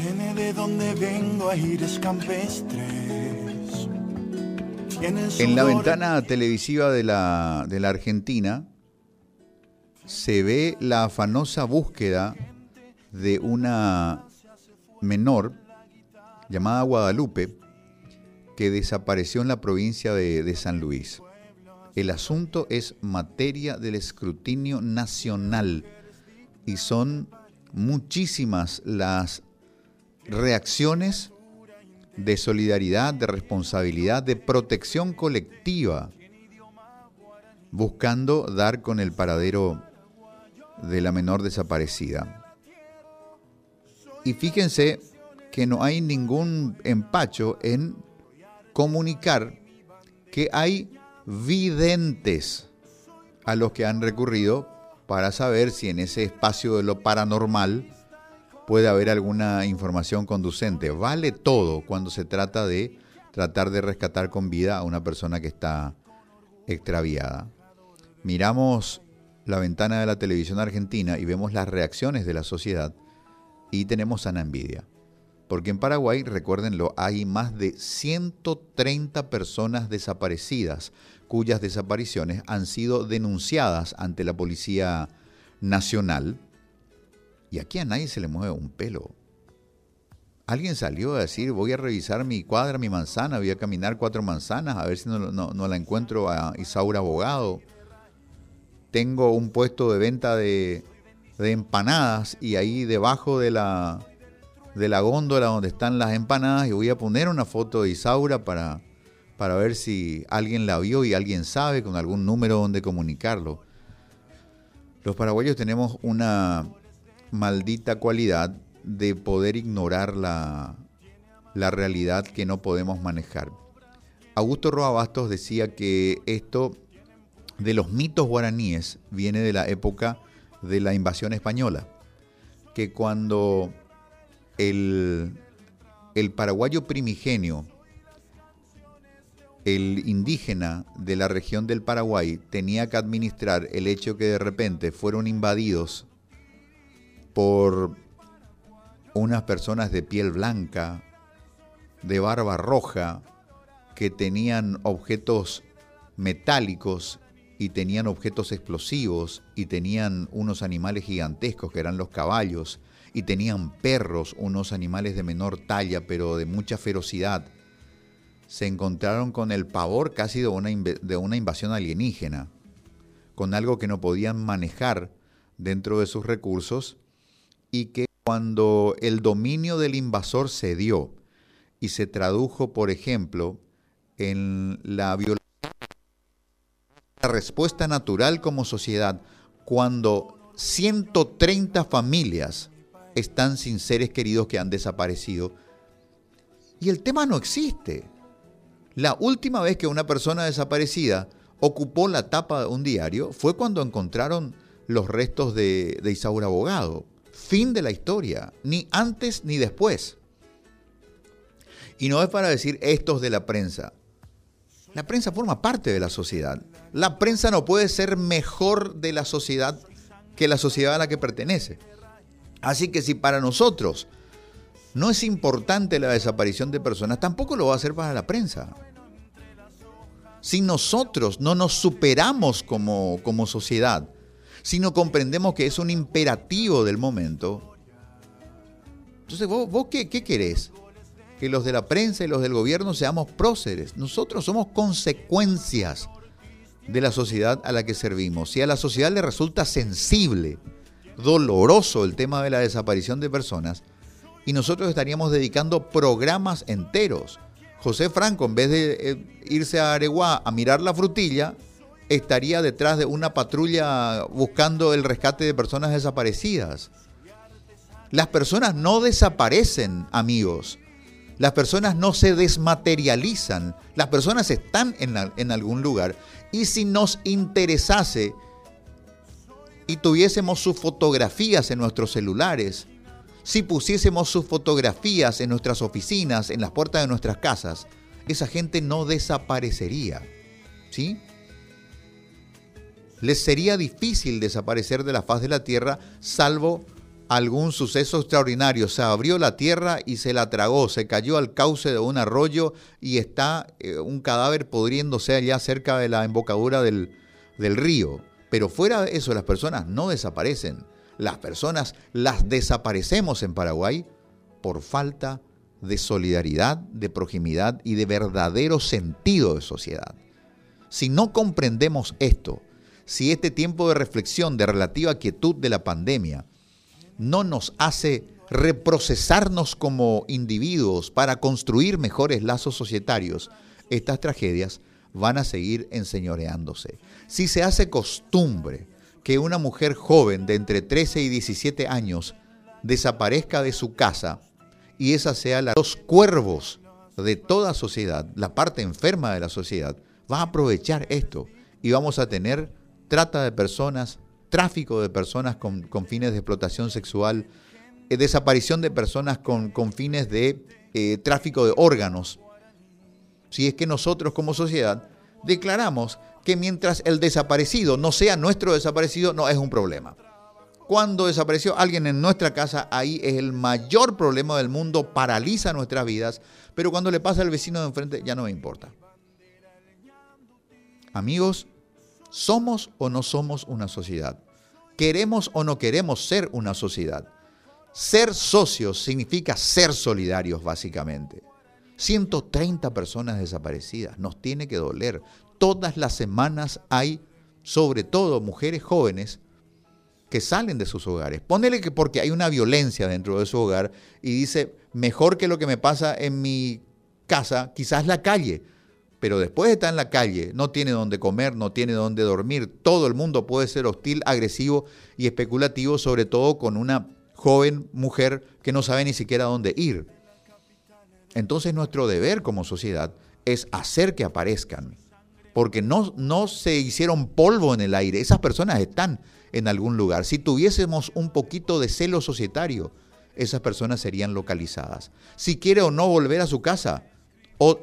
Tiene de donde vengo aires campestres. Tiene el En la ventana televisiva de la, de la Argentina se ve la afanosa búsqueda de una menor llamada Guadalupe que desapareció en la provincia de, de San Luis. El asunto es materia del escrutinio nacional y son muchísimas las reacciones de solidaridad, de responsabilidad, de protección colectiva, buscando dar con el paradero de la menor desaparecida. Y fíjense que no hay ningún empacho en comunicar que hay videntes a los que han recurrido para saber si en ese espacio de lo paranormal puede haber alguna información conducente. Vale todo cuando se trata de tratar de rescatar con vida a una persona que está extraviada. Miramos la ventana de la televisión argentina y vemos las reacciones de la sociedad y tenemos sana envidia. Porque en Paraguay, recuérdenlo, hay más de 130 personas desaparecidas cuyas desapariciones han sido denunciadas ante la Policía Nacional. Y aquí a nadie se le mueve un pelo. Alguien salió a decir, voy a revisar mi cuadra, mi manzana, voy a caminar cuatro manzanas a ver si no, no- la encuentro a Isaura Abogado. Tengo un puesto de venta de, de empanadas y ahí debajo de la, de la góndola donde están las empanadas y voy a poner una foto de Isaura para, para ver si alguien la vio y alguien sabe con algún número donde comunicarlo. Los paraguayos tenemos una maldita cualidad de poder ignorar la, la realidad que no podemos manejar. Augusto Roa Bastos decía que esto de los mitos guaraníes viene de la época de la invasión española, que cuando el, el paraguayo primigenio, el indígena de la región del Paraguay, tenía que administrar el hecho que de repente fueron invadidos por unas personas de piel blanca, de barba roja, que tenían objetos metálicos y tenían objetos explosivos y tenían unos animales gigantescos que eran los caballos y tenían perros, unos animales de menor talla pero de mucha ferocidad. Se encontraron con el pavor casi de una, de una invasión alienígena, con algo que no podían manejar dentro de sus recursos y que cuando el dominio del invasor se dio y se tradujo, por ejemplo, en la violación, la respuesta natural como sociedad, cuando 130 familias están sin seres queridos que han desaparecido, y el tema no existe. La última vez que una persona desaparecida ocupó la tapa de un diario fue cuando encontraron los restos de, de Isaura Abogado. Fin de la historia, ni antes ni después. Y no es para decir estos de la prensa. La prensa forma parte de la sociedad. La prensa no puede ser mejor de la sociedad que la sociedad a la que pertenece. Así que si para nosotros no es importante la desaparición de personas, tampoco lo va a ser para la prensa. Si nosotros no nos superamos como, como sociedad, si no comprendemos que es un imperativo del momento, entonces vos, vos qué, qué querés? Que los de la prensa y los del gobierno seamos próceres. Nosotros somos consecuencias de la sociedad a la que servimos. Si a la sociedad le resulta sensible, doloroso el tema de la desaparición de personas, y nosotros estaríamos dedicando programas enteros. José Franco, en vez de eh, irse a Areguá a mirar la frutilla, estaría detrás de una patrulla buscando el rescate de personas desaparecidas. Las personas no desaparecen, amigos. Las personas no se desmaterializan. Las personas están en, algún lugar. Y si nos interesase y tuviésemos sus fotografías en nuestros celulares, si pusiésemos sus fotografías en nuestras oficinas, en las puertas de nuestras casas, esa gente no desaparecería. ¿Sí? Les sería difícil desaparecer de la faz de la tierra, salvo algún suceso extraordinario. Se abrió la tierra y se la tragó, se cayó al cauce de un arroyo y está eh, un cadáver podriéndose allá cerca de la embocadura del, del río. Pero fuera de eso, las personas no desaparecen. Las personas las desaparecemos en Paraguay por falta de solidaridad, de proximidad y de verdadero sentido de sociedad. Si no comprendemos esto, si este tiempo de reflexión, de relativa quietud de la pandemia, no nos hace reprocesarnos como individuos para construir mejores lazos societarios, estas tragedias van a seguir enseñoreándose. Si se hace costumbre que una mujer joven de entre 13 y 17 años desaparezca de su casa y esa sea la los cuervos de toda sociedad, la parte enferma de la sociedad, va a aprovechar esto y vamos a tener trata de personas, tráfico de personas con, fines de explotación sexual, eh, desaparición de personas con, fines de eh, tráfico de órganos. Si es que nosotros como sociedad declaramos que mientras el desaparecido no sea nuestro desaparecido, no es un problema. Cuando desapareció alguien en nuestra casa, ahí es el mayor problema del mundo, paraliza nuestras vidas, pero cuando le pasa al vecino de enfrente ya no me importa. Amigos, ¿Somos o no somos una sociedad? ¿Queremos o no queremos ser una sociedad? Ser socios significa ser solidarios, básicamente. 130 personas desaparecidas, nos tiene que doler. Todas las semanas hay, sobre todo mujeres jóvenes, que salen de sus hogares. Ponele que porque hay una violencia dentro de su hogar y dice, mejor que lo que me pasa en mi casa, quizás la calle pero después está en la calle, no tiene dónde comer, no tiene dónde dormir, todo el mundo puede ser hostil, agresivo y especulativo, sobre todo con una joven mujer que no sabe ni siquiera dónde ir. Entonces nuestro deber como sociedad es hacer que aparezcan, porque no, no se hicieron polvo en el aire, esas personas están en algún lugar. Si tuviésemos un poquito de celo societario, esas personas serían localizadas. Si quiere o no volver a su casa,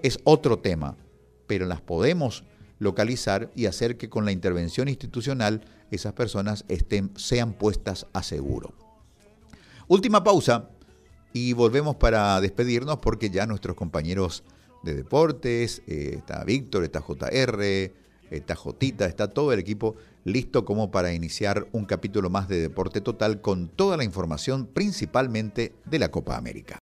es otro tema pero las podemos localizar y hacer que con la intervención institucional esas personas estén, sean puestas a seguro. Última pausa y volvemos para despedirnos porque ya nuestros compañeros de deportes, eh, está Víctor, está JR, está Jotita, está todo el equipo listo como para iniciar un capítulo más de Deporte Total con toda la información principalmente de la Copa América.